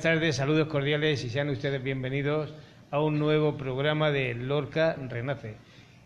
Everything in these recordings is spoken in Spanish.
Buenas tardes, saludos cordiales y sean ustedes bienvenidos a un nuevo programa de Lorca Renace.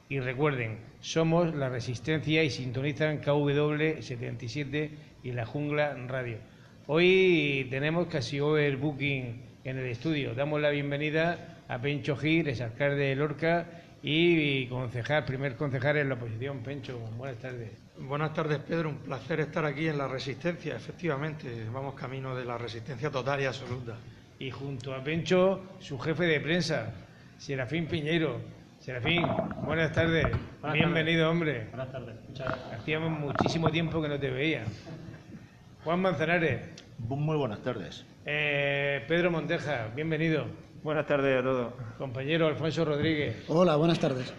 Y recuerden, somos la Resistencia y sintonizan KW 77 y la Jungla Radio. Hoy tenemos casi overbooking en el estudio. Damos la bienvenida a Pencho Gil, es alcalde de Lorca y concejal, primer concejal en la oposición. Pencho, buenas tardes. Buenas tardes, Pedro. Un placer estar aquí en la Resistencia. Efectivamente, vamos camino de la resistencia total y absoluta. Y junto a Pencho, su jefe de prensa, Serafín Piñero. Serafín, buenas tardes. Bienvenido, hombre. Buenas tardes. Muchas gracias. Hacíamos muchísimo tiempo que no te veía. Juan Manzanares. Muy buenas tardes. Eh, Pedro Monteja, bienvenido. Buenas tardes a todos. Compañero Alfonso Rodríguez. Hola, buenas tardes.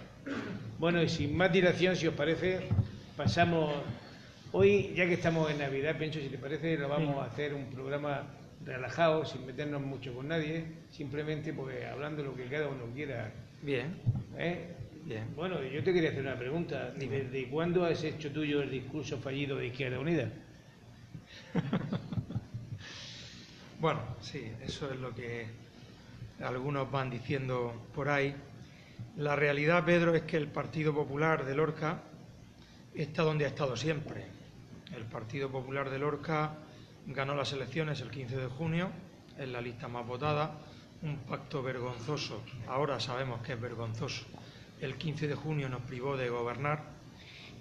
Bueno, y sin más dilación, si os parece, pasamos. Hoy, ya que estamos en Navidad, Pencho, si te parece, lo vamos a hacer un programa relajado, sin meternos mucho con nadie, simplemente pues hablando lo que cada uno quiera. Bien, ¿eh? bien. Bueno, yo te quería hacer una pregunta. ¿Desde cuándo has hecho tuyo el discurso fallido de Izquierda Unida? Bueno, sí, eso es lo que algunos van diciendo por ahí. La realidad, Pedro, es que el Partido Popular de Lorca está donde ha estado siempre. El Partido Popular de Lorca ganó las elecciones el 15 de junio, es la lista más votada, un pacto vergonzoso, ahora sabemos que es vergonzoso. El 15 de junio nos privó de gobernar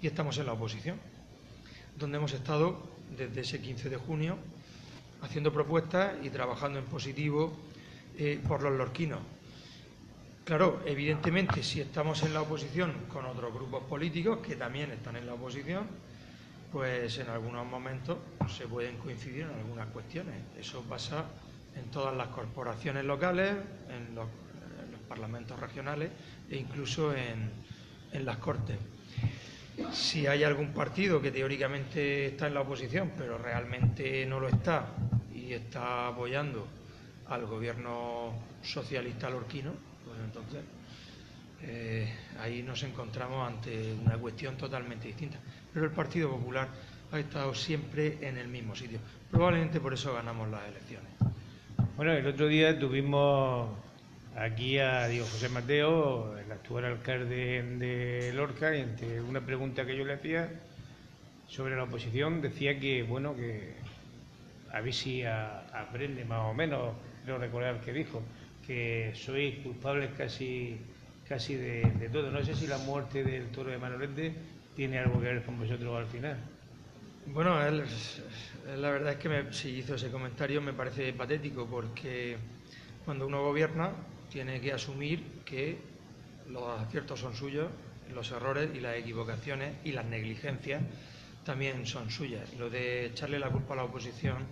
y estamos en la oposición, donde hemos estado desde ese 15 de junio haciendo propuestas y trabajando en positivo eh, por los lorquinos. Claro, evidentemente, si estamos en la oposición con otros grupos políticos que también están en la oposición, pues en algunos momentos se pueden coincidir en algunas cuestiones. Eso pasa en todas las corporaciones locales, en los, en los parlamentos regionales e incluso en las Cortes. Si hay algún partido que teóricamente está en la oposición, pero realmente no lo está y está apoyando al gobierno socialista lorquino, pues entonces eh, ahí nos encontramos ante una cuestión totalmente distinta. Pero el Partido Popular ha estado siempre en el mismo sitio. Probablemente por eso ganamos las elecciones. Bueno, el otro día tuvimos aquí a Diego José Mateo, el actual alcalde de Lorca, y ante una pregunta que yo le hacía sobre la oposición, decía que, bueno, que a ver si aprende más o menos, creo recordar que dijo, que sois culpables casi, casi de, de todo. No sé si la muerte del toro de Manolete tiene algo que ver con vosotros al final. Bueno, él, la verdad es que me- si hizo ese comentario me parece patético porque cuando uno gobierna tiene que asumir que los aciertos son suyos, los errores y las equivocaciones y las negligencias también son suyas. Lo de echarle la culpa a la oposición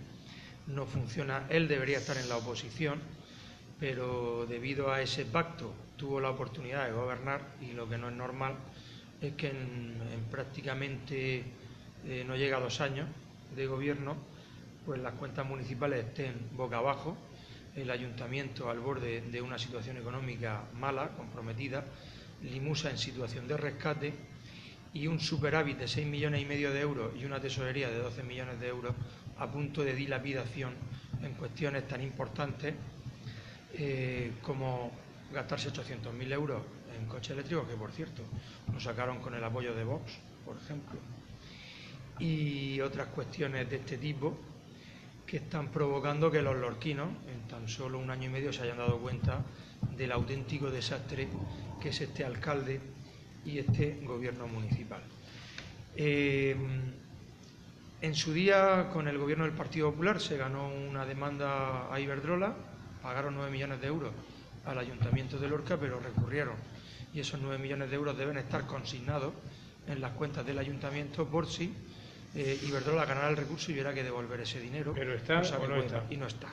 no funciona. Él debería estar en la oposición, pero debido a ese pacto tuvo la oportunidad de gobernar y lo que no es normal es que en, en prácticamente eh, no llega a dos años de gobierno, pues las cuentas municipales estén boca abajo, el ayuntamiento al borde de una situación económica mala, comprometida, Limusa en situación de rescate y un superávit de 6 millones y medio de euros y una tesorería de 12 millones de euros a punto de dilapidación en cuestiones tan importantes eh, como gastarse 800.000 euros en coche eléctrico, que por cierto lo sacaron con el apoyo de Vox, por ejemplo, y otras cuestiones de este tipo que están provocando que los lorquinos en tan solo un año y medio se hayan dado cuenta del auténtico desastre que es este alcalde y este gobierno municipal. Eh, en su día, con el gobierno del Partido Popular, se ganó una demanda a Iberdrola, pagaron 9 millones de euros al Ayuntamiento de Lorca, pero recurrieron. Y esos 9 millones de euros deben estar consignados en las cuentas del Ayuntamiento por si eh, Iberdrola ganara el recurso y hubiera que devolver ese dinero. ¿Pero está o no está? Y no está.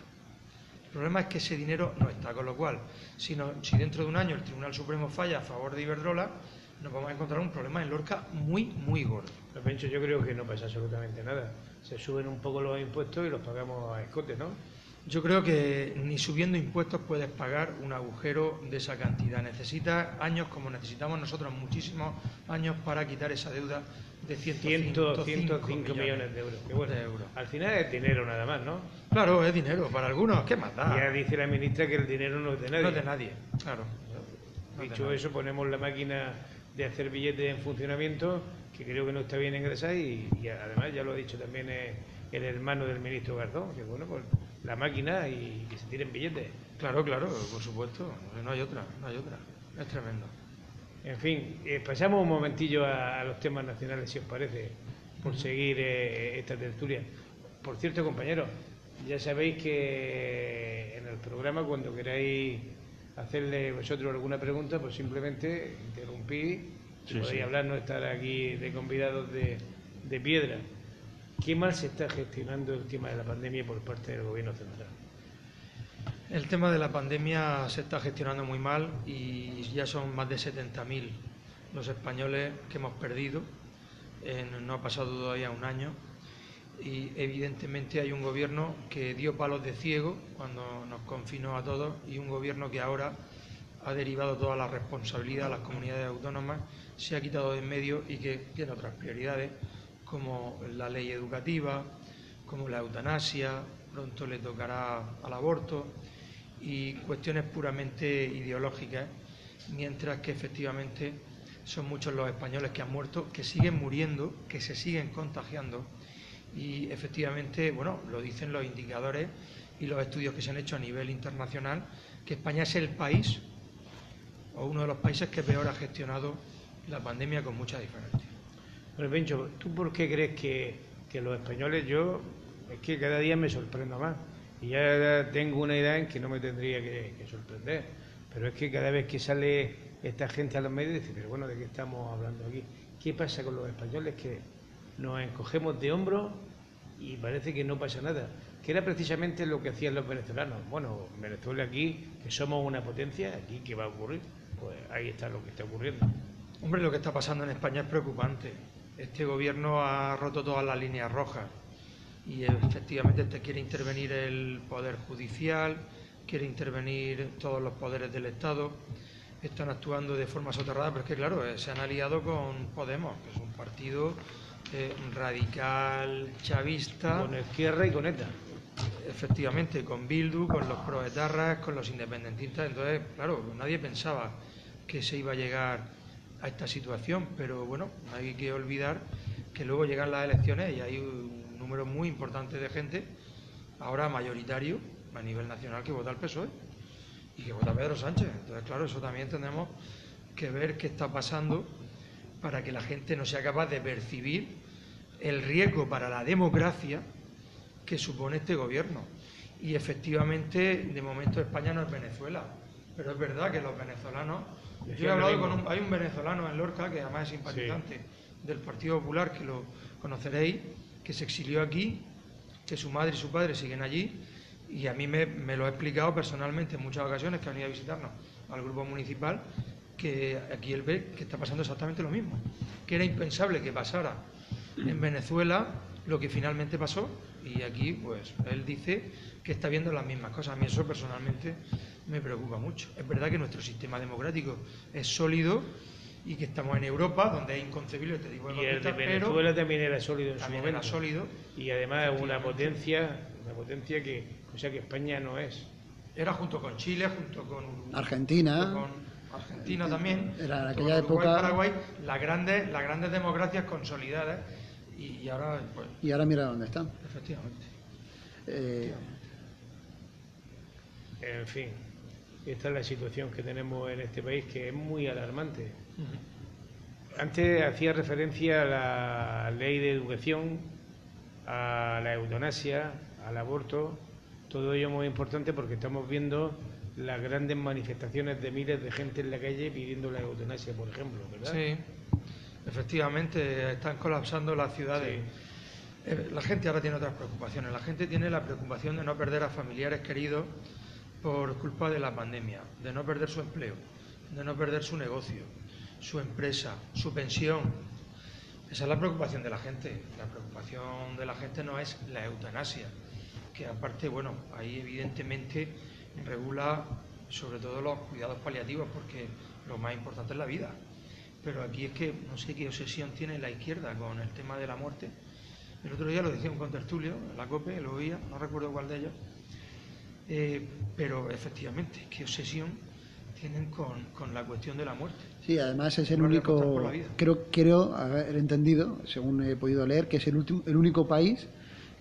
El problema es que ese dinero no está, con lo cual, si, no- si dentro de un año el Tribunal Supremo falla a favor de Iberdrola, nos vamos a encontrar un problema en Lorca muy, muy gordo. Pencho, yo creo que no pasa absolutamente nada. Se suben un poco los impuestos y los pagamos a escote, ¿no? Yo creo que ni subiendo impuestos puedes pagar un agujero de esa cantidad. Necesitas años como necesitamos nosotros, muchísimos años para quitar esa deuda de 105, 105 millones, de euros. Que bueno, de euros. Al final es dinero nada más, ¿no? Claro, es dinero. Para algunos, ¿qué más da? Ya dice la ministra que el dinero no es de nadie. No es de nadie, claro. No es de Dicho nadie. eso, ponemos la máquina de hacer billetes en funcionamiento, que creo que no está bien ingresada y, y además ya lo ha dicho también eh, el hermano del ministro Gardón, que bueno, pues la máquina y que se tiren billetes. Claro, claro, por supuesto. No hay otra, no hay otra. Es tremendo. En fin, eh, pasamos un momentillo a, a los temas nacionales, si os parece, por seguir eh, esta tertulia. Por cierto, compañeros, ya sabéis que en el programa, cuando queráis hacerle vosotros alguna pregunta, pues simplemente interrumpís, Sí, podéis sí. hablar, no estar aquí de convidados de, de piedra. ¿Qué mal se está gestionando el tema de la pandemia por parte del gobierno central? El tema de la pandemia se está gestionando muy mal y ya son más de 70.000 los españoles que hemos perdido. En- no ha pasado todavía un año y evidentemente hay un gobierno que dio palos de ciego cuando nos confinó a todos y un gobierno que ahora ha derivado toda la responsabilidad a las comunidades autónomas, se ha quitado de en medio y que tiene otras prioridades como la ley educativa, como la eutanasia, pronto le tocará al aborto y cuestiones puramente ideológicas, mientras que efectivamente son muchos los españoles que han muerto, que siguen muriendo, que se siguen contagiando. Y efectivamente, bueno, lo dicen los indicadores y los estudios que se han hecho a nivel internacional, que España es el país o uno de los países que peor ha gestionado la pandemia con mucha diferencia. Bueno, Pencho, ¿tú por qué crees que, que los españoles, yo, es que cada día me sorprendo más? Y ya tengo una edad en que no me tendría que, que sorprender. Pero es que cada vez que sale esta gente a los medios, dice, pero bueno, ¿de qué estamos hablando aquí? ¿Qué pasa con los españoles? Que nos encogemos de hombros y parece que no pasa nada. Que era precisamente lo que hacían los venezolanos. Bueno, Venezuela aquí, que somos una potencia, aquí, ¿qué va a ocurrir? Pues ahí está lo que está ocurriendo. Hombre, lo que está pasando en España es preocupante. Este gobierno ha roto todas las líneas rojas y efectivamente te quiere intervenir el Poder Judicial, quiere intervenir todos los poderes del Estado, están actuando de forma soterrada, pero es que claro, eh, se han aliado con Podemos, que es un partido eh, radical, chavista, Con izquierda y con ETA. Efectivamente con Bildu, con los proetarras, con los independentistas. Entonces, claro, nadie pensaba que se iba a llegar a esta situación, pero bueno, no hay que olvidar que luego llegan las elecciones y hay un número muy importante de gente, ahora mayoritario a nivel nacional, que vota al PSOE y que vota Pedro Sánchez. Entonces, claro, eso también tenemos que ver qué está pasando para que la gente no sea capaz de percibir el riesgo para la democracia que supone este gobierno. Y efectivamente, de momento España no es Venezuela, pero es verdad que los venezolanos... Yo he hablado con un, hay un venezolano en Lorca, que además es simpatizante del Partido Popular, que lo conoceréis, que se exilió aquí, que su madre y su padre siguen allí, y a mí me, me lo ha explicado personalmente en muchas ocasiones que han ido a visitarnos al grupo municipal, que aquí él ve que está pasando exactamente lo mismo, que era impensable que pasara en Venezuela lo que finalmente pasó, y aquí pues él dice que está viendo las mismas cosas. A mí eso personalmente me preocupa mucho. Es verdad que nuestro sistema democrático es sólido y que estamos en Europa, donde es inconcebible tipo de Y el de conductas, pero Venezuela también era sólido en su momento. era sólido. Y además es una potencia, una potencia que, o sea que España no es. Era junto con Chile, junto con Uruguay, Argentina. junto con Argentina también, Era en aquella Uruguay, época- Paraguay, las grandes, las grandes democracias consolidadas y, y ahora, pues, Y ahora mira dónde están. efectivamente. Eh, En fin, esta es la situación que tenemos en este país que es muy alarmante. Antes hacía referencia a la ley de educación, a la eutanasia, al aborto, todo ello muy importante porque estamos viendo las grandes manifestaciones de miles de gente en la calle pidiendo la eutanasia, por ejemplo, ¿verdad? Sí, efectivamente, están colapsando las ciudades. Eh, La gente ahora tiene otras preocupaciones. La gente tiene la preocupación de no perder a familiares queridos por culpa de la pandemia, de no perder su empleo, de no perder su negocio, su empresa, su pensión. Esa es la preocupación de la gente. La preocupación de la gente no es la eutanasia, que que aparte, bueno, ahí evidentemente regula sobre todo los cuidados paliativos, porque lo más importante es la vida. Pero aquí es que no sé qué obsesión tiene la izquierda con el tema de la muerte. El otro día lo decía un contertulio, en la COPE, lo oía, no recuerdo cuál de ellos. Eh, pero efectivamente, qué obsesión tienen con, con, la cuestión de la muerte. Sí, además es el único, creo, creo haber entendido, según he podido leer, que es el, último, el único país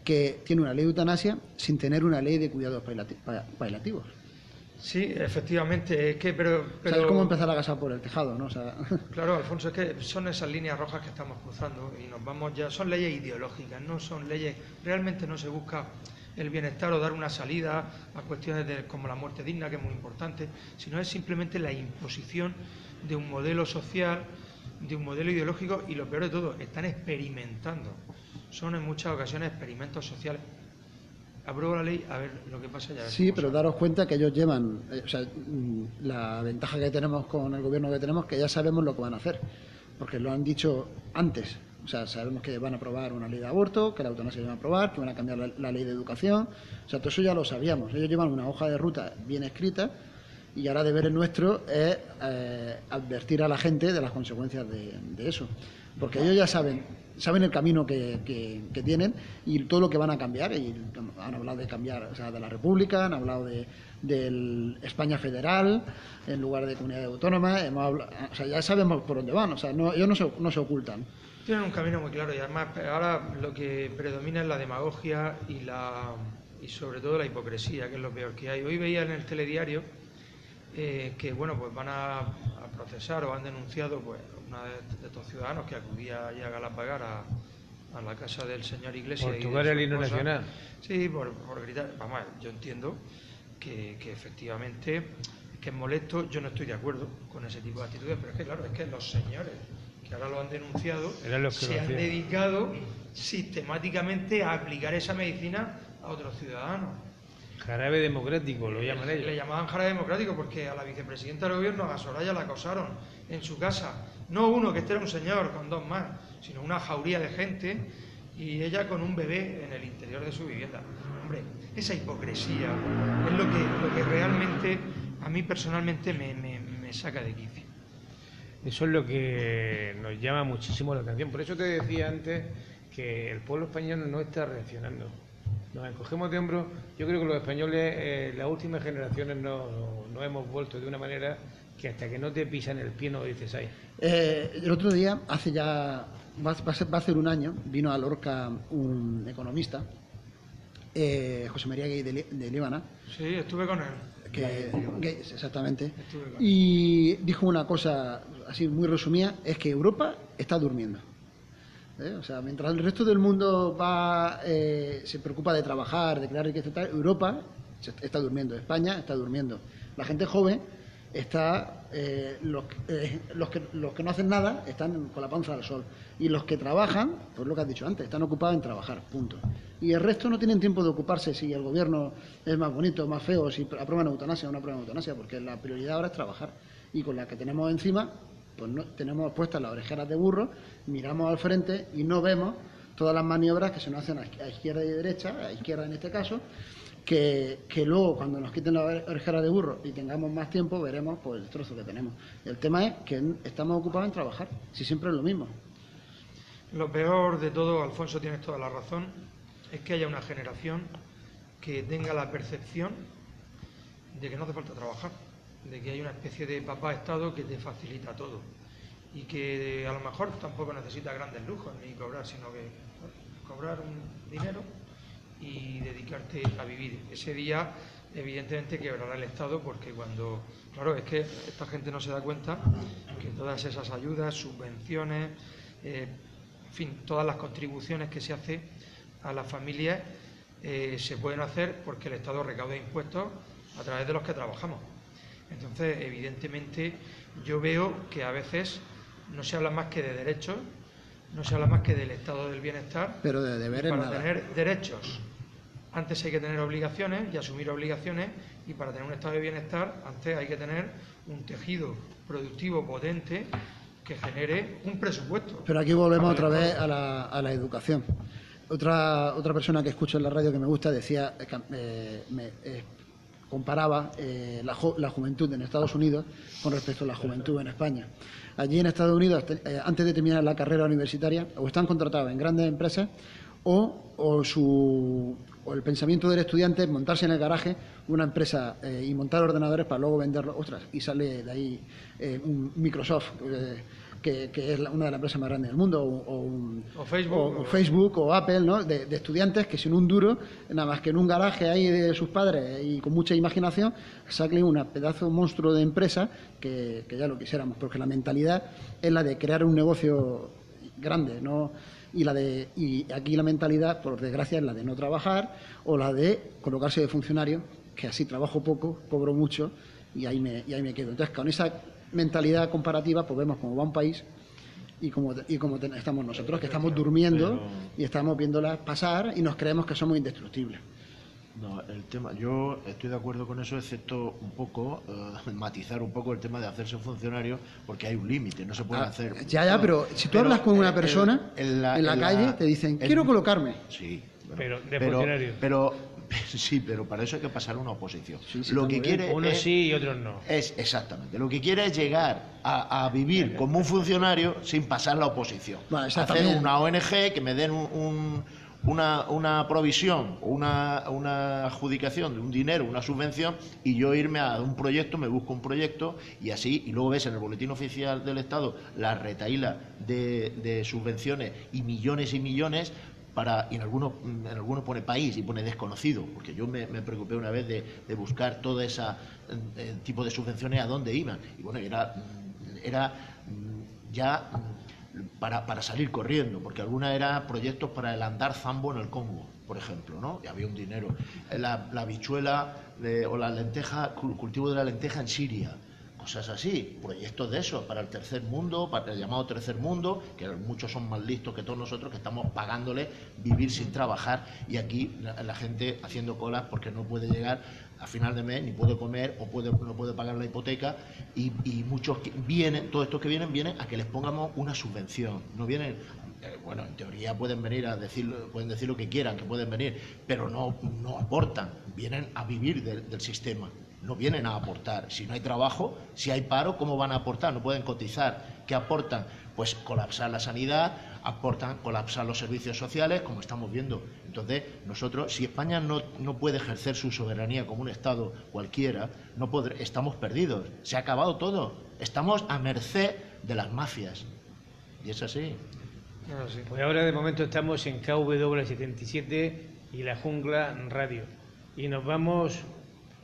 que tiene una ley de eutanasia sin tener una ley de cuidados paliativos. Sí, efectivamente, es que, pero, pero... ¿Sabes cómo empezar a casar por el tejado, no? Claro, Alfonso, es que son esas líneas rojas que estamos cruzando y nos vamos ya... Son leyes ideológicas, no son leyes... Realmente no se busca el bienestar o dar una salida a cuestiones de, como la muerte digna, que es muy importante, sino es simplemente la imposición de un modelo social, de un modelo ideológico y lo peor de todo, están experimentando. Son en muchas ocasiones experimentos sociales apruebo la ley, a ver lo que pasa ya. Sí, pero daros cuenta que ellos llevan, eh, o sea, mm, la ventaja que tenemos con el gobierno que tenemos, que ya sabemos lo que van a hacer, porque lo han dicho antes. O sea, sabemos que van a aprobar una ley de aborto, que la eutanasia van a aprobar, que van a cambiar la, ley de educación. O sea, todo eso ya lo sabíamos. Ellos llevan una hoja de ruta bien escrita y ahora deber nuestro es eh, advertir a la gente de las consecuencias de eso. Porque ellos ya saben saben el camino que, que, tienen y todo lo que van a cambiar. Y han hablado de cambiar o sea, de la República, han hablado de del España federal en lugar de comunidad autónoma. Hemos o sea, ya sabemos por dónde van. O sea, no, ellos no se, no se ocultan. Tienen un camino muy claro y además ahora lo que predomina es la demagogia y la y sobre todo la hipocresía, que es lo peor que hay. Hoy veía en el telediario eh, que bueno pues van a, a, procesar o han denunciado pues una de, estos ciudadanos que acudía allá a Galapagar a, a la casa del señor Iglesias. Por tocar el himno nacional. Sí, por, gritar. Vamos, yo entiendo que, efectivamente que es molesto. Yo no estoy de acuerdo con ese tipo de actitudes, pero es que, claro, es que los señores que ahora lo han denunciado se han dedicado sistemáticamente a aplicar esa medicina a otros ciudadanos. Jarabe democrático, lo llaman ellos. Le llamaban jarabe democrático porque a la vicepresidenta del gobierno, a Soraya, la acosaron en su casa no uno, que este era un señor con dos más, sino una jauría de gente y ella con un bebé en el interior de su vivienda. Hombre, esa hipocresía es lo que, lo que realmente a mí personalmente me, me saca de quicio. Eso es lo que nos llama muchísimo la atención. Por eso te decía antes que el pueblo español no está reaccionando. Nos encogemos de hombros. Yo creo que los españoles, eh, las últimas generaciones, no, no, hemos vuelto de una manera que hasta que no te pisan el pie no dices ahí. Eh, el otro día, hace ya, va, a ser un año, vino a Lorca un economista, eh, José María Gay de, Líbana. Sí, estuve con él. Que, exactamente. Y dijo una cosa así muy resumida, es que Europa está durmiendo. ¿Eh? O sea, mientras el resto del mundo va, se preocupa de trabajar, de crear riqueza, Europa está durmiendo, España está durmiendo. La gente joven está eh, los, eh, los que no hacen nada están con la panza al sol y los que trabajan, pues lo que has dicho antes, están ocupados en trabajar, punto. Y el resto no tienen tiempo de ocuparse si el gobierno es más bonito, más feo, si aprueban eutanasia o no aprueban eutanasia, porque la prioridad ahora es trabajar. Y con la que tenemos encima, pues no, tenemos puestas las orejeras de burro, miramos al frente y no vemos todas las maniobras que se nos hacen a izquierda y derecha, a izquierda en este caso, que, luego cuando nos quiten la orejera de burro y tengamos más tiempo veremos pues, el trozo que tenemos. El tema es que estamos ocupados en trabajar, si siempre es lo mismo. Lo peor de todo, Alfonso, tienes toda la razón, es que haya una generación que tenga la percepción de que no hace falta trabajar, de que hay una especie de papá Estado que te facilita todo y que a lo mejor tampoco necesita grandes lujos ni cobrar, sino que cobrar un dinero y dedicarte a vivir. Ese día, evidentemente, quebrará el Estado porque cuando, claro, es que esta gente no se da cuenta que todas esas ayudas, subvenciones, eh, en fin, todas las contribuciones que se hace a las familias eh, se pueden hacer porque el Estado recauda impuestos a través de los que trabajamos. Entonces, evidentemente, yo veo que a veces no se habla más que de derechos, no se habla más que del estado del bienestar. Pero de deberes Para tener derechos antes hay que tener obligaciones y asumir obligaciones y para tener un estado de bienestar antes hay que tener un tejido productivo potente que genere un presupuesto. Pero aquí volvemos otra vez a la, a la educación. otra, otra persona que escucho en la radio que me gusta decía, eh, eh, me, eh, comparaba eh, la, la juventud en Estados Unidos con respecto a la juventud en España. Allí en Estados Unidos, eh, antes de terminar la carrera universitaria, o están contratados en grandes empresas o, o su, o el pensamiento del estudiante es montarse en el garaje una empresa eh, y montar ordenadores para luego venderlos. Ostras, y sale de ahí un Microsoft. Que, que es una de las empresas más grandes del mundo, o, o un- O Facebook, o- Facebook o Apple, ¿no? De, de estudiantes que sin un duro, nada más que en un garaje ahí de sus padres y con mucha imaginación, saquen un pedazo monstruo de empresa que, que ya lo quisiéramos, porque la mentalidad es la de crear un negocio grande, ¿no? Y, la de, y aquí la mentalidad, por desgracia, es la de no trabajar o la de colocarse de funcionario, que así trabajo poco, cobro mucho y ahí me, y ahí me quedo. Entonces, con esa mentalidad comparativa, pues vemos cómo va un país y como, y como ten- estamos nosotros, que estamos durmiendo y estamos viéndolas pasar y nos creemos que somos indestructibles. No, el tema, yo estoy de acuerdo con eso, excepto un poco, eh, matizar un poco el tema de hacerse funcionario, porque hay un límite, no se puede Ah, hacer. ya, ya, pero si tú Pero, hablas con una persona el- en la, en calle, te dicen, el- quiero colocarme. Sí. bueno, Pero de funcionario. Pero, sí, pero para eso hay que pasar una oposición. Sí, sí, Lo que muy bien. quiere Unos es, sí y otros no. es exactamente. Lo que quiere es llegar a, a vivir como un funcionario sin pasar la oposición. Hacer una ONG que me den un- un- una, una provisión, una, una adjudicación de un dinero, una subvención, y yo irme a un proyecto, me busco un proyecto, y así, y luego ves en el boletín oficial del Estado la retaíla de, de subvenciones y millones y millones para, y en algunos, en algunos pone país y pone desconocido, porque yo me, me preocupé una vez de, de buscar todo ese tipo de subvenciones a dónde iban. Y bueno, era, era mm, ya mm, para, para salir corriendo, porque alguna era proyectos para el andar zambo en el Congo, por ejemplo, ¿no? Y había un dinero. La, la habichuela de- o la lenteja, cul- cultivo de la lenteja en Siria. Cosas así, proyectos de esos para el tercer mundo, para el llamado tercer mundo, que muchos son más listos que todos nosotros, que estamos pagándole vivir sin trabajar y aquí la, la gente haciendo colas porque no puede llegar a final de mes, ni puede comer o puede, no puede pagar la hipoteca y, y muchos que vienen, todos estos que vienen, vienen a que les pongamos una subvención, no vienen eh, bueno, en teoría pueden venir a decir, pueden decir lo que quieran, que pueden venir, pero no, no aportan, vienen a vivir del, del sistema, no vienen a aportar. Si no hay trabajo, si hay paro, ¿cómo van a aportar? No pueden cotizar. ¿Qué aportan? Pues colapsar la sanidad, aportan colapsar los servicios sociales, como estamos viendo. Entonces, nosotros, si España no, no puede ejercer su soberanía como un Estado cualquiera, no podré- estamos perdidos. Se ha acabado todo. Estamos a merced de las mafias. Y es así. Sí. Pues ahora de momento estamos en KW77 y la Jungla Radio. Y nos vamos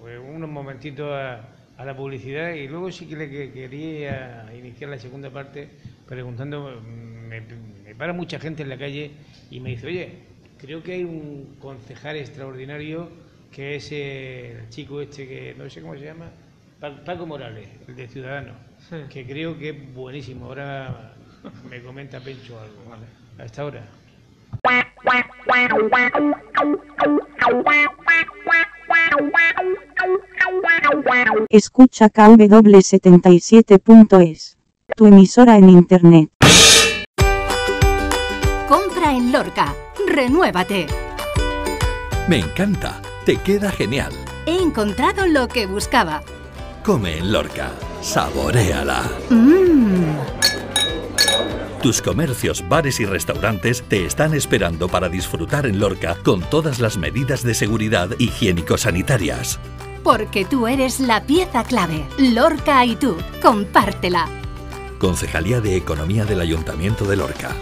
pues, unos momentitos a, a la publicidad y luego sí que le que- quería iniciar la segunda parte preguntando, me, me para mucha gente en la calle y me dice, oye, creo que hay un concejal extraordinario que es el chico este que no sé cómo se llama, Pa- Paco Morales, el de Ciudadanos, Sí. que creo que es buenísimo. Ahora me comenta Pencho algo. Hasta ahora. Escucha KW77.es. Tu emisora en Internet. Compra en Lorca. Renuévate. Me encanta, te queda genial. He encontrado lo que buscaba. Come en Lorca, saboréala. Mmm. Tus comercios, bares y restaurantes te están esperando para disfrutar en Lorca con todas las medidas de seguridad higiénico-sanitarias. Porque tú eres la pieza clave. Lorca y tú. Compártela. Concejalía de Economía del Ayuntamiento de Lorca.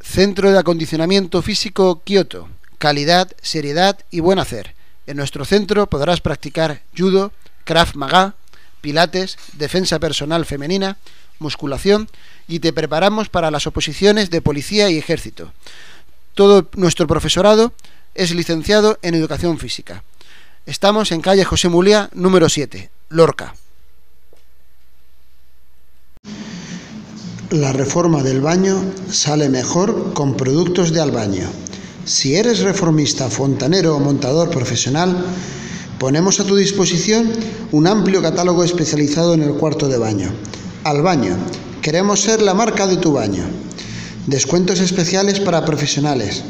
Centro de Acondicionamiento Físico Kioto. Calidad, seriedad y buen hacer. En nuestro centro podrás practicar judo, krav maga, pilates, defensa personal femenina, musculación y te preparamos para las oposiciones de policía y ejército. Todo nuestro profesorado es licenciado en educación física. Estamos en calle José Mulia, número 7, Lorca. La reforma del baño sale mejor con productos de Albaño. Si eres reformista, fontanero o montador profesional, ponemos a tu disposición un amplio catálogo especializado en el cuarto de baño. Al baño, queremos ser la marca de tu baño. Descuentos especiales para profesionales.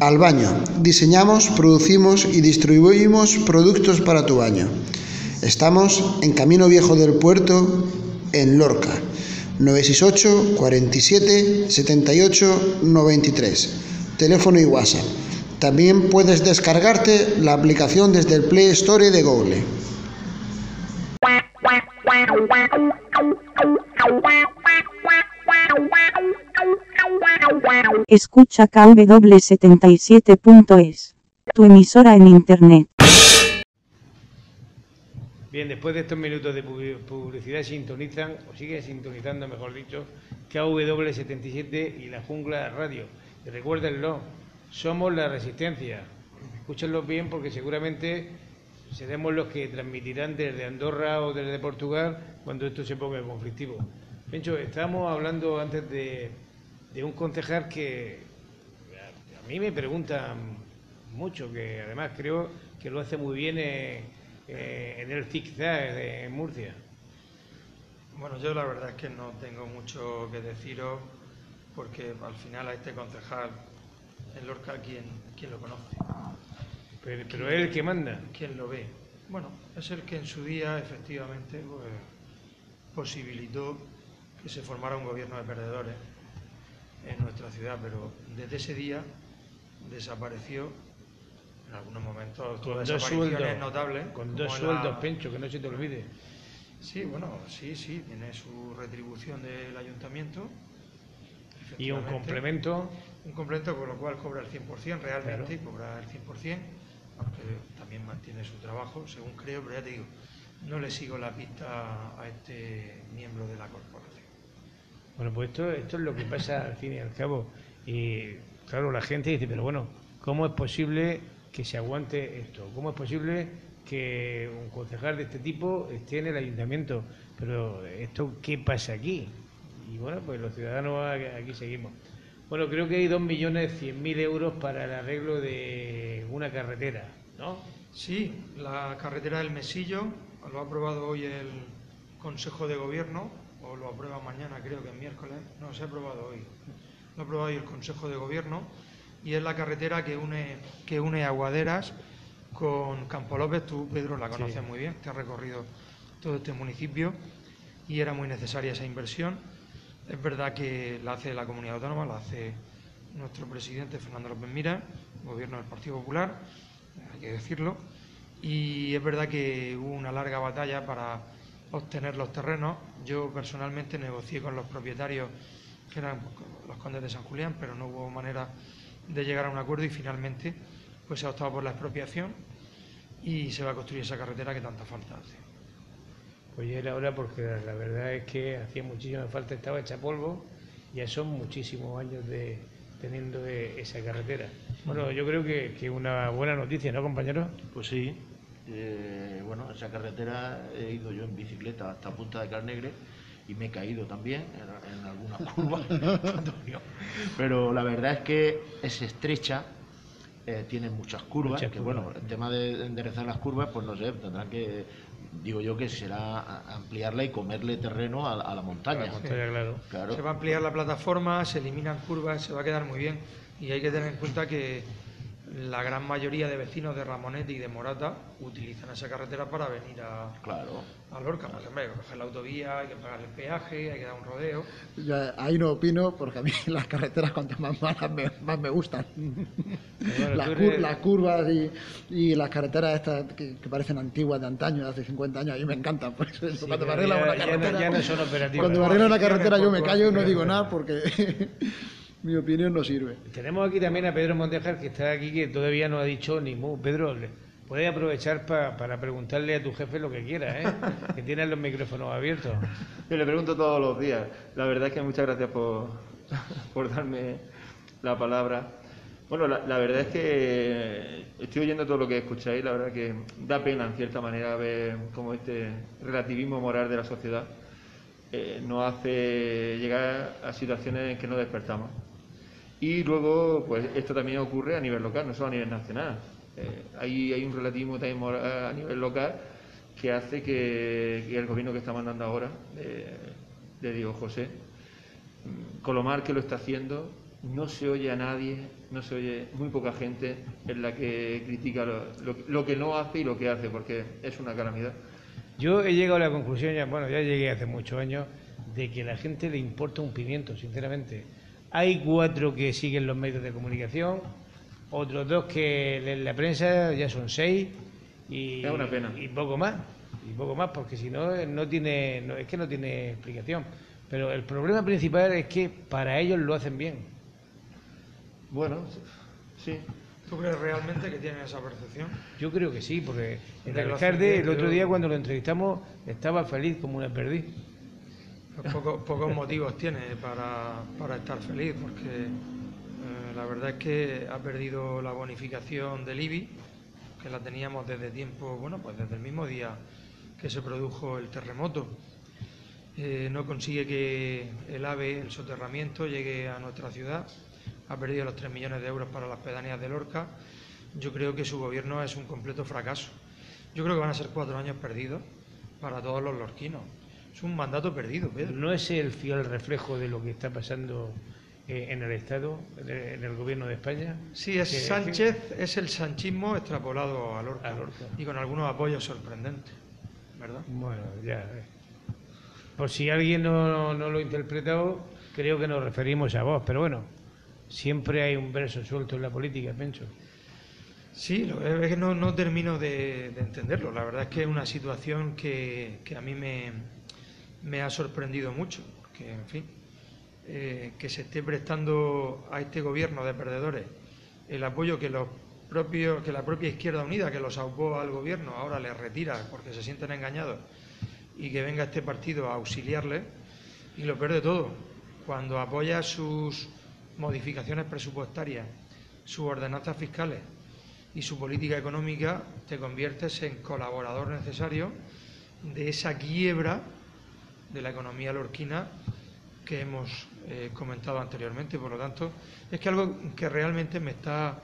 Al baño. Diseñamos, producimos y distribuimos productos para tu baño. Estamos en Camino Viejo del Puerto, en Lorca. 968 47 78 93. Teléfono y WhatsApp. También puedes descargarte la aplicación desde el Play Store de Google. Escucha KW77.es. Tu emisora en Internet. Bien, después de estos minutos de publi- publicidad sintonizan, o siguen sintonizando, mejor dicho, KW77 y la Jungla Radio. Y recuérdenlo, somos la resistencia. Escúchenlo bien porque seguramente seremos los que transmitirán desde Andorra o desde Portugal cuando esto se ponga conflictivo. Pencho, estábamos hablando antes de, de un concejal que a, mí me preguntan mucho, que además creo que lo hace muy bien eh, eh, en el zigzag de- en Murcia. Bueno, yo la verdad es que no tengo mucho que deciros porque al final a este concejal en Lorca, ¿quién, quién lo conoce? Pero, pero es el que manda. ¿Quién lo ve? Bueno, es el que en su día efectivamente pues, posibilitó que se formara un gobierno de perdedores en nuestra ciudad, pero desde ese día desapareció en algunos momentos Con dos sueldos. notables. Con dos sueldos, la- Pencho, que no se te olvide. Sí, bueno, sí, sí, tiene su retribución del ayuntamiento. Y un complemento. Un complemento con lo cual cobra el 100% realmente, Claro. cobra el 100%, aunque también mantiene su trabajo, según creo, pero ya te digo, no le sigo la pista a este miembro de la corporación. Bueno, pues esto, esto es lo que pasa al fin y al cabo. Y claro, la gente dice, pero bueno, ¿cómo es posible que se aguante esto? ¿Cómo es posible que un concejal de este tipo esté en el ayuntamiento? Pero esto, ¿qué pasa aquí? Y bueno, pues los ciudadanos aquí seguimos. Bueno, creo que hay 2.100.000 euros para el arreglo de una carretera, ¿no? Sí, la carretera del Mesillo lo ha aprobado hoy el Consejo de Gobierno, o lo aprueba mañana, creo que es miércoles. No, se ha aprobado hoy. Lo ha aprobado hoy el Consejo de Gobierno y es la carretera que une, que une Aguaderas con Campo López. Tú, Pedro, la conoces Sí. muy bien, te has recorrido todo este municipio y era muy necesaria esa inversión. Es verdad que la hace la comunidad autónoma, la hace nuestro presidente Fernando López Mira, gobierno del Partido Popular, hay que decirlo. Y es verdad que hubo una larga batalla para obtener los terrenos. Yo personalmente negocié con los propietarios, que eran los condes de San Julián, pero no hubo manera de llegar a un acuerdo y finalmente pues se ha optado por la expropiación y se va a construir esa carretera que tanta falta hace. Pues ya era hora porque la, verdad es que hacía muchísima falta, estaba hecha polvo, ya son muchísimos años de teniendo e- esa carretera. Bueno, yo creo que, que una buena noticia, ¿no, compañero? Pues sí. Eh, bueno, esa carretera he ido yo en bicicleta hasta Punta de Carnegre y me he caído también en, en algunas curvas. Pero la verdad es que es estrecha, eh, tiene muchas curvas, Muchas que curvas. bueno, el tema de enderezar las curvas, pues no sé, tendrán que, digo yo que será ampliarla y comerle terreno a, a la montaña. A la montaña, claro. Claro. Se va a ampliar la plataforma, se eliminan curvas, se va a quedar muy bien. Y hay que tener en cuenta que la gran mayoría de vecinos de Ramonete y de Morata utilizan esa carretera para venir a, Claro. a Lorca. Porque, hombre, hay que coger la autovía, hay que pagar el peaje, hay que dar un rodeo. Yo ahí no opino porque a mí las carreteras cuantas más malas me, más me gustan. bueno, las, cur- eres- las curvas y, y las carreteras estas que, que parecen antiguas de antaño, de hace 50 años, a mí me encantan. Por eso Sí, cuando me ya- una ya no- carretera, ya no son operativas. cuando me arreglan una carretera yo me callo no digo nada porque mi opinión no sirve. Tenemos aquí también a Pedro Montejar, que está aquí, que todavía no ha dicho ni mu. Pedro, puedes aprovechar pa- para preguntarle a tu jefe lo que quieras, ¿eh? que tienes los micrófonos abiertos. Yo le pregunto todos los días. La verdad es que muchas gracias por, por darme la palabra. Bueno, la, la verdad es que estoy oyendo todo lo que escucháis. La verdad que da pena, en cierta manera, ver cómo este relativismo moral de la sociedad eh, nos hace llegar a situaciones en que no despertamos. Y luego, pues esto también ocurre a nivel local, no solo a nivel nacional. Eh, hay, hay un relativismo también a nivel local que hace que, el gobierno que está mandando ahora, de, de Diego José, Colomar que lo está haciendo, no se oye a nadie, no se oye muy poca gente en la que critica lo, lo- lo que no hace y lo que hace, porque es una calamidad. Yo he llegado a la conclusión, ya, bueno, ya llegué hace muchos años, de que a la gente le importa un pimiento, sinceramente. Hay cuatro que siguen los medios de comunicación, otros dos que leen la prensa, ya son seis, y, Es una pena. y poco más, y poco más, porque si no, eh, no tiene, no, es que no tiene explicación. Pero el problema principal es que para ellos lo hacen bien. Bueno, sí. ¿Tú crees realmente que tienen esa percepción? Yo creo que sí, porque el De los alcalde el otro día cuando lo entrevistamos estaba feliz como una perdiz. Poco- pocos motivos tiene para, para estar feliz, porque eh, la verdad es que ha perdido la bonificación del IBI, que la teníamos desde tiempo, bueno, pues desde el mismo día que se produjo el terremoto. Eh, no consigue que el AVE, el soterramiento, llegue a nuestra ciudad. Ha perdido los 3 millones de euros para las pedanías de Lorca. Yo creo que su gobierno es un completo fracaso. Yo creo que van a ser cuatro años perdidos para todos los lorquinos. Es un mandato perdido, Pedro. ¿No es el fiel reflejo de lo que está pasando eh, en el Estado, en el, en el gobierno de España? Sí, es Que- Sánchez, es el sanchismo extrapolado a Lorca, A Lorca. y con algunos apoyos sorprendentes, ¿verdad? Bueno, ya. Por si alguien no, no lo ha interpretado, creo que nos referimos a vos, pero bueno, siempre hay un verso suelto en la política, Pencho. Sí, es que no, no termino de, de entenderlo. La verdad es que es una situación que, que a mí me, me ha sorprendido mucho, porque, en fin, eh, que se esté prestando a este gobierno de perdedores el apoyo que los propios, que la propia Izquierda Unida, que los aupó al gobierno, ahora les retira porque se sienten engañados y que venga este partido a auxiliarle. Y lo peor de todo, cuando apoya sus modificaciones presupuestarias, sus ordenanzas fiscales y su política económica, te conviertes en colaborador necesario de esa quiebra de la economía lorquina que hemos eh, comentado anteriormente. Por lo tanto, es que algo que realmente me está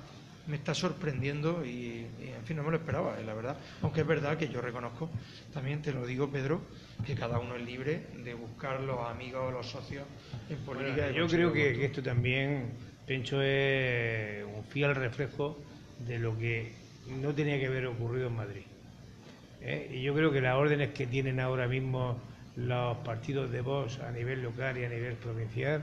me está sorprendiendo y, y, en fin, no me lo esperaba, eh, la verdad. Aunque es verdad que yo reconozco, también te lo digo, Pedro, que cada uno es libre de buscar los amigos o los socios en política. Bueno, yo creo que esto también, Pencho, es un fiel reflejo de lo que no tenía que haber ocurrido en Madrid. ¿eh? Y yo creo que las órdenes que tienen ahora mismo los partidos de Vox a nivel local y a nivel provincial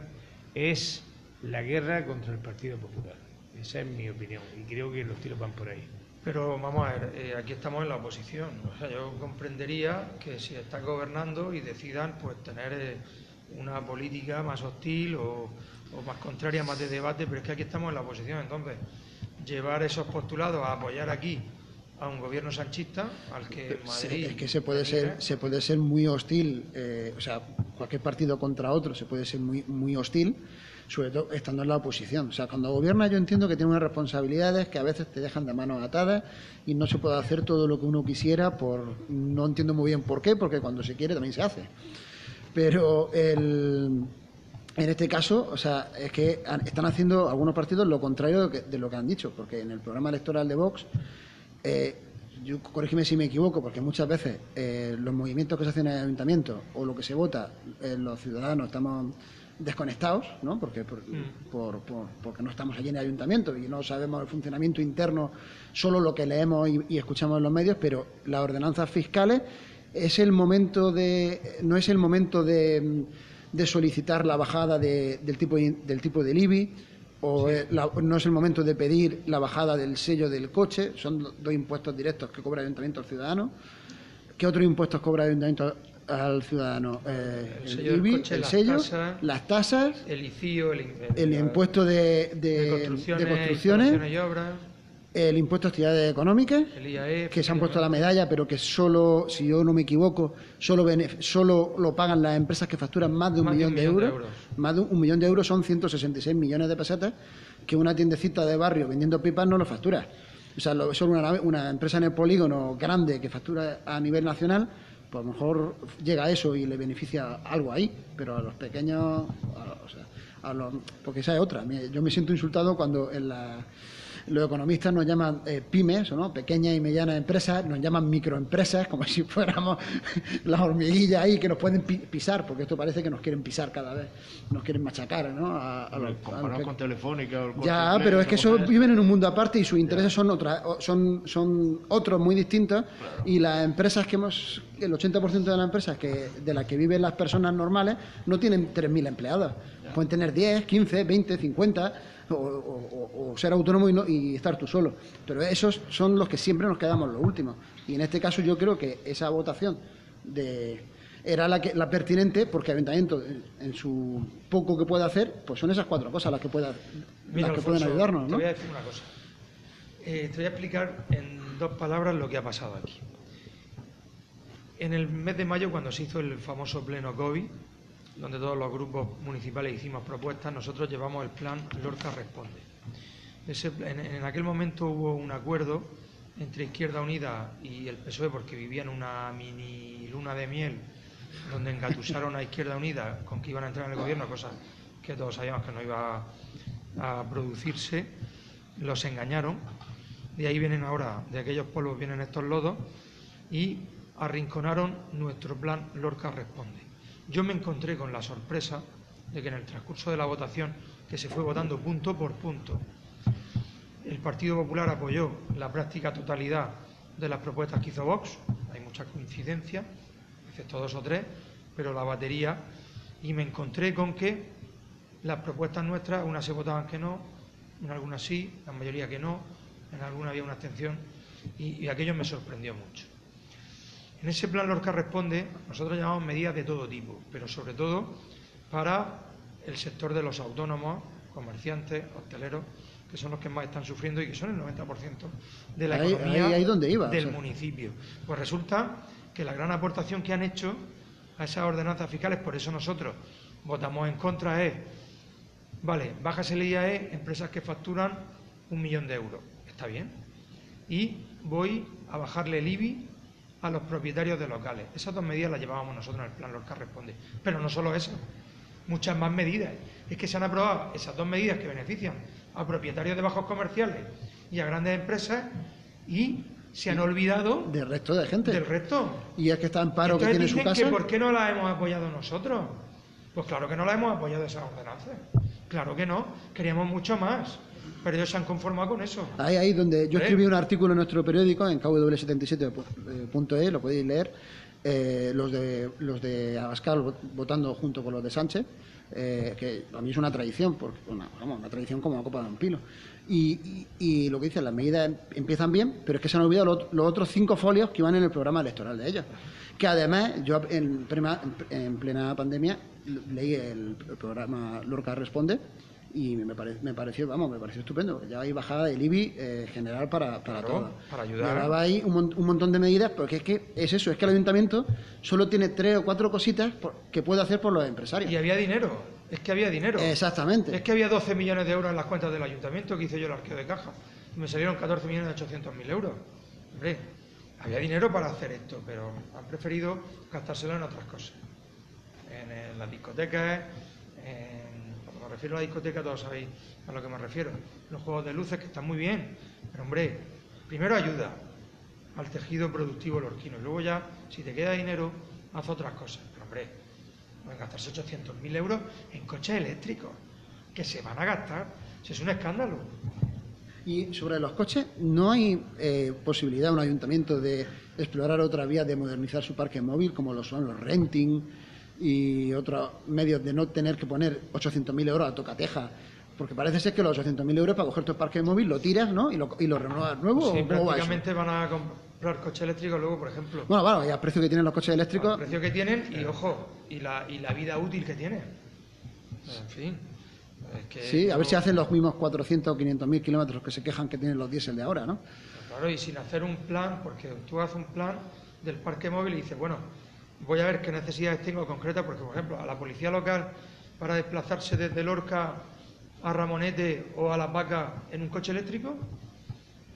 es la guerra contra el Partido Popular. Esa es mi opinión y creo que los tiros van por ahí. Pero vamos a ver, eh, aquí estamos en la oposición. O sea, yo comprendería que si están gobernando y decidan pues tener eh, una política más hostil o, o más contraria, más de debate, pero es que aquí estamos en la oposición. Entonces, llevar esos postulados a apoyar aquí a un gobierno sanchista al que Se- Madrid... es que se puede ser se puede ser muy hostil eh, o sea cualquier partido contra otro se puede ser muy muy hostil sobre todo estando en la oposición. O sea cuando gobierna yo entiendo que tiene unas responsabilidades que a veces te dejan de manos atadas y no se puede hacer todo lo que uno quisiera por no entiendo muy bien por qué porque cuando se quiere también se hace. Pero el en este caso, o sea, es que están haciendo algunos partidos lo contrario de lo que han dicho, porque en el programa electoral de Vox, eh, yo, corrígeme si me equivoco, porque muchas veces eh, los movimientos que se hacen en el ayuntamiento o lo que se vota, eh, los ciudadanos estamos desconectados, ¿no? Porque, por- por- por- porque no estamos allí en el ayuntamiento y no sabemos el funcionamiento interno, solo lo que leemos y, y escuchamos en los medios, pero las ordenanzas fiscales es el momento de, no es el momento de, de solicitar la bajada de- del tipo del tipo del IBI o eh, la- no es el momento de pedir la bajada del sello del coche, son do- dos impuestos directos que cobra el ayuntamiento al ciudadano. ¿Qué otros impuestos cobra el ayuntamiento al ciudadano? Eh, El el, sello IBI, coche, el las sello, tasas. las tasas, El ICIO, el, el impuesto de, de- de de construcciones, construcciones, y obras, el impuesto a actividades económicas, IAE... que se han puesto la medalla, pero que solo, si yo no me equivoco, solo, solo lo pagan las empresas que facturan más de un, Más de millón, un de, euros. Más de un, un millón de euros son 166 millones de pesetas que una tiendecita de barrio vendiendo pipas no lo factura. O sea, lo- solo una, empresa en el polígono grande que factura a nivel nacional, pues a lo mejor llega a eso y le beneficia algo ahí, pero a los pequeños, a- los- porque esa es otra. Yo me siento insultado cuando en la los economistas nos llaman eh, pymes, ¿no? pequeñas y medianas empresas, nos llaman microempresas, como si fuéramos las hormiguillas ahí que nos pueden pi- pisar, porque esto parece que nos quieren pisar cada vez, nos quieren machacar, ¿no? A- a los- a Comparado los con Telefónica o ya, pero es que eso viven en un mundo aparte y sus intereses son otra, o- son, son otros muy distintos. Y las empresas que hemos, el 80% de las empresas que, de las que viven las personas normales no tienen 3.000 empleados, pueden tener 10, 15, 20, 50 o, o- o- o ser autónomo y, no- y estar tú solo, pero esos son los que siempre nos quedamos los últimos y en este caso yo creo que esa votación de era la, que, la pertinente porque ayuntamiento en, su poco que puede hacer pues son esas cuatro cosas las que pueda Mira, las que pueden ayudarnos, Te voy a decir una cosa. Eh, te voy a explicar en dos palabras lo que ha pasado aquí. En el mes de mayo, cuando se hizo el famoso pleno COVID, donde todos los grupos municipales hicimos propuestas, nosotros llevamos el plan Lorca Responde. En, aquel momento hubo un acuerdo entre Izquierda Unida y el PSOE porque vivían una mini luna de miel donde engatusaron a Izquierda Unida con que iban a entrar en el gobierno, cosa que todos sabíamos que no iba a, a producirse, los engañaron. De ahí vienen ahora, de aquellos polvos vienen estos lodos y arrinconaron nuestro plan Lorca Responde. Yo me encontré con la sorpresa de que en el transcurso de la votación, que se fue votando punto por punto, el Partido Popular apoyó la práctica totalidad de las propuestas que hizo Vox, hay muchas coincidencias, excepto dos o tres, pero la batería, y me encontré con que las propuestas nuestras, unas se votaban que no, en algunas sí, la mayoría que no, en algunas había una abstención, y, y aquello me sorprendió mucho. En ese plan Lorca responde, nosotros llamamos medidas de todo tipo, pero sobre todo para el sector de los autónomos, comerciantes, hosteleros, que son los que más están sufriendo y que son el 90% de la Ahí- economía ahí- ahí donde iba, del o sea. municipio. Pues resulta que la gran aportación que han hecho a esas ordenanzas fiscales, por eso nosotros votamos en contra, es, vale, bájase el IAE, empresas que facturan un millón de euros, está bien, y voy a bajarle el IBI a los propietarios de locales. Esas dos medidas las llevábamos nosotros en el plan Lorca Responde. Pero no solo eso, muchas más medidas. Es que se han aprobado esas dos medidas que benefician a propietarios de bajos comerciales y a grandes empresas y se han olvidado del resto de gente. del resto. Y es que está en paro que Entonces tiene su dicen casa. que ¿por qué no la hemos apoyado nosotros? Pues claro que no la hemos apoyado esas ordenanzas. Claro que no, queríamos mucho más. Pero ellos se han conformado con eso. Ahí, ahí donde yo ¿Eh? escribí un artículo en nuestro periódico, en kw77.e, lo podéis leer, eh, los de los de Abascal vot- votando junto con los de Sánchez, eh, que a mí es una tradición, porque, una, vamos, una tradición como la copa de un pino. Y, y- y lo que dicen, las medidas em- empiezan bien, pero es que se han olvidado los, los otros cinco folios que iban en el programa electoral de ellos. Que además, yo en, prema- en plena pandemia leí el, el programa Lorca Responde y me, pare- me pareció, vamos, me pareció estupendo. Ya hay bajada del IBI eh, general para, para Claro, todo. para ayudar. ahora ahí un, un montón de medidas, porque es que es eso, es que el ayuntamiento solo tiene tres o cuatro cositas por- que puede hacer por los empresarios. Y había dinero, es que había dinero. Exactamente. Es que había 12 millones de euros en las cuentas del ayuntamiento que hice yo el arqueo de caja. Y me salieron 14 millones de 800 mil euros. Hombre, había dinero para hacer esto, pero han preferido gastárselo en otras cosas. En, las discotecas, refiero a la discoteca todos sabéis a lo que me refiero. Los juegos de luces que están muy bien, pero hombre, primero ayuda al tejido productivo lorquino y luego ya, si te queda dinero, haz otras cosas. Pero hombre, no gastarse 800.000 euros en coches eléctricos, que se van a gastar. Es un escándalo. Y sobre los coches, ¿no hay eh, posibilidad un ayuntamiento de explorar otra vía de modernizar su parque móvil, como lo son los renting y otros medios de no tener que poner 800.000 euros a tocateja? Porque parece ser que los 800.000 euros para coger tu parque móvil lo tiras, ¿no? Y lo, y lo renuevas nuevo. Sí, prácticamente van a comprar coches eléctricos luego, por ejemplo. Bueno, claro, y al precio que tienen los coches eléctricos. El precio que tienen y, ojo, y la, y la vida útil que tienen. En fin. es que Sí, a ver si hacen los mismos 400 o 500 mil kilómetros que se quejan que tienen los diésel de ahora, ¿no? Claro, y sin hacer un plan, porque tú haces un plan del parque móvil y dices, bueno, voy a ver qué necesidades tengo concretas, porque, por ejemplo, a la policía local, para desplazarse desde Lorca a Ramonete o a Las Vacas en un coche eléctrico,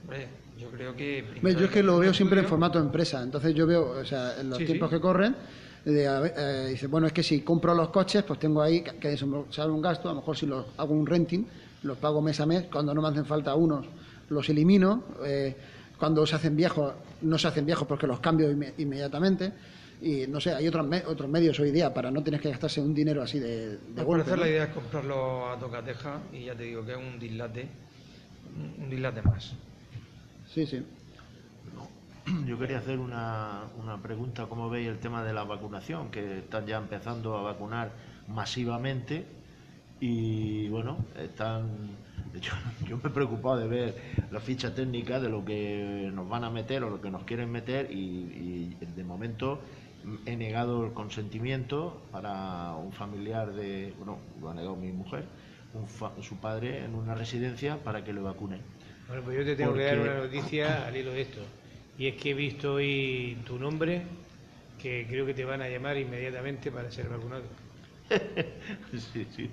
hombre, yo creo que... Yo es que lo veo siempre en formato empresa. Entonces yo veo, o sea, en los Sí, tiempos sí. que corren, de, eh, dice, bueno, es que si compro los coches, pues tengo ahí que, que un gasto. A lo mejor si los hago un renting, los pago mes a mes, cuando no me hacen falta unos los elimino. eh, cuando se hacen viejos, no se hacen viejos porque los cambio inme- inmediatamente. Y no sé, hay otros, me- otros medios hoy día para no tener que gastarse un dinero así de, de golpe. ¿no? la idea es comprarlo a tocateja y ya te digo que es un dislate, un- un dislate más. Sí, sí. Yo quería hacer una, una pregunta, ¿cómo veis el tema de la vacunación? Que están ya empezando a vacunar masivamente y bueno, están... Yo, yo me he preocupado de ver la ficha técnica de lo que nos van a meter o lo que nos quieren meter y, y de momento he negado el consentimiento para un familiar de, bueno, lo ha negado mi mujer, un fa- su padre en una residencia para que le vacunen. Bueno, pues yo te tengo que dar una noticia al hilo de esto. Y es que he visto hoy tu nombre, que creo que te van a llamar inmediatamente para ser vacunado. Sí, sí.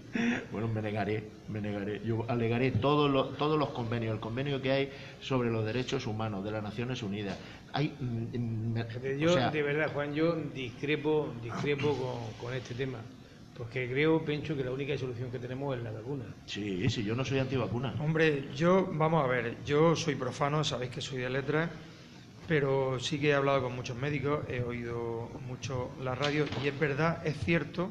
Bueno, me negaré, me negaré. Yo alegaré todos los, todos los convenios, el convenio que hay sobre los derechos humanos de las Naciones Unidas. Hay, mm, mm, me- Yo, o sea, de verdad, Juan, yo discrepo, discrepo con, con este tema. Porque creo, Pencho, que la única solución que tenemos es la vacuna. sí, sí, yo no soy antivacuna. Hombre, yo, vamos a ver, yo soy profano, sabéis que soy de letras, pero sí que he hablado con muchos médicos, he oído mucho la radio y es verdad, es cierto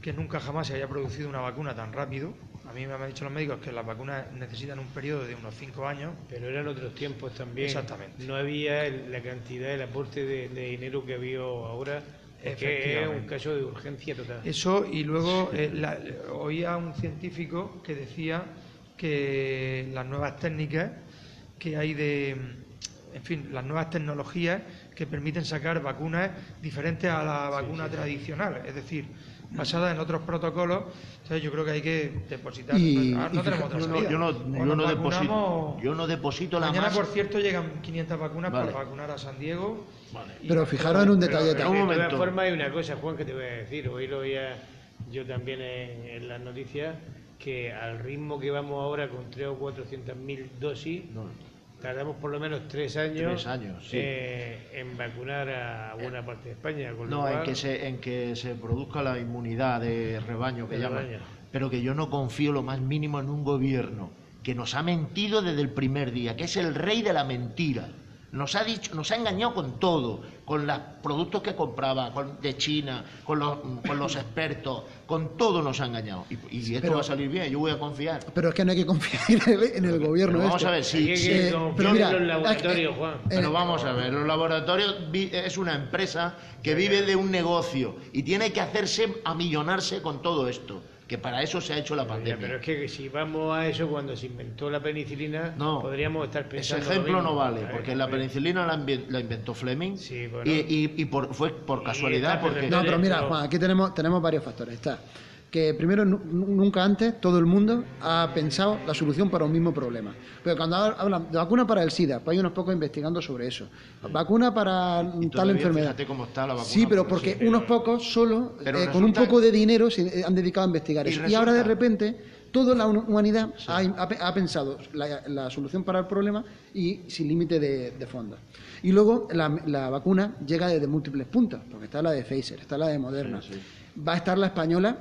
que nunca jamás se haya producido una vacuna tan rápido. A mí me han dicho los médicos que las vacunas necesitan un periodo de unos cinco años. Pero eran otros tiempos también. Exactamente. No había la cantidad, el aporte de, de dinero que había ahora. Que es un caso de urgencia total. Eso y luego eh, la- oía a un científico que decía que las nuevas técnicas que hay de, en fin, las nuevas tecnologías que permiten sacar vacunas diferentes a la vacuna tradicional, es decir, basadas en otros protocolos. Entonces yo creo que hay que depositar. Y- Ah, no y tenemos otra Yo no, salida. yo no, O yo nos no deposito, vacunamos- yo no deposito la Mañana, masa. por cierto, llegan 500 vacunas Vale. para vacunar a San Diego. Pero fijaros en un detalle Pero, un de momento. todas formas hay una cosa, Juan, que te voy a decir. Hoy lo veía yo también en, en las noticias, que al ritmo que vamos ahora con 3 o 400 mil dosis, No, tardamos por lo menos tres años, Tres años, sí. eh, en vacunar a buena parte de España. Con No, en que, se, en que se produzca la inmunidad de rebaño que De llaman. rebaño. Pero que yo no confío lo más mínimo en un gobierno que nos ha mentido desde el primer día, que es el rey de la mentira. Nos ha dicho, nos ha engañado con todo, con los productos que compraba, con, de China, con los, con los expertos, con todo nos ha engañado. Y, y esto Pero- va a salir bien, yo voy a confiar. Pero es que no hay que confiar en el, en el gobierno. Pero vamos este. a ver, si, que Eh, pero mira, en los laboratorios, eh, Juan. Pero Eh, vamos a ver, los laboratorios vi- es una empresa que vive de un negocio y tiene que hacerse a millonarse con todo esto, que para eso se ha hecho la pandemia. pero es que si vamos a eso, cuando se inventó la penicilina, No, podríamos estar Ese pensando. lo ejemplo mismo. no vale, ¿sabes? porque la penicilina la, invi- la inventó Fleming Sí, bueno. y, y- y por- fue por casualidad, porque... No, pero mira, Juan, aquí tenemos, tenemos varios factores. Está que primero, nu- nunca antes, todo el mundo ha pensado la solución para un mismo problema. Pero cuando ha- hablan de vacuna para el SIDA, pues hay unos pocos investigando sobre eso. Vacuna para Y tal enfermedad. cómo está la vacuna Sí, pero porque unos pocos solo, eh, con un poco de dinero, se eh, han dedicado a investigar Y eso. Y ahora de repente, toda la hu- humanidad ha, ha- ha pensado la, la solución para el problema y sin límite de, de fondos. Y luego la, la vacuna llega desde múltiples puntos, porque está la de Pfizer, está la de Moderna, sí. va a estar la española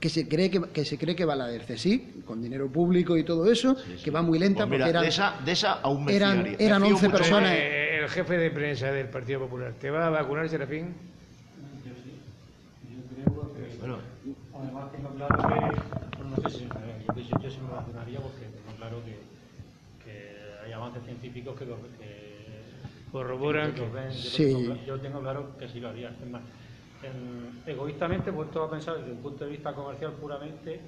que se cree que, que se cree que va la del CSIC, con dinero público y todo eso, que va muy lenta Pues mira, porque eran, de, esa, de esa aún me eran- fiaría. Me eran fío 11 mucho personas. más. Eh, el jefe de prensa del Partido Popular, ¿te va a vacunar, Serafín? Bueno, Además tengo claro que, bueno, no sé si, yo, yo, yo sí me vacunaría porque tengo claro que, que hay avances científicos que, lo- que Corroboran que que-. Yo, Sí. tengo, yo tengo claro que sí lo haría. Es más, en- egoístamente puesto a pensar desde un punto de vista comercial puramente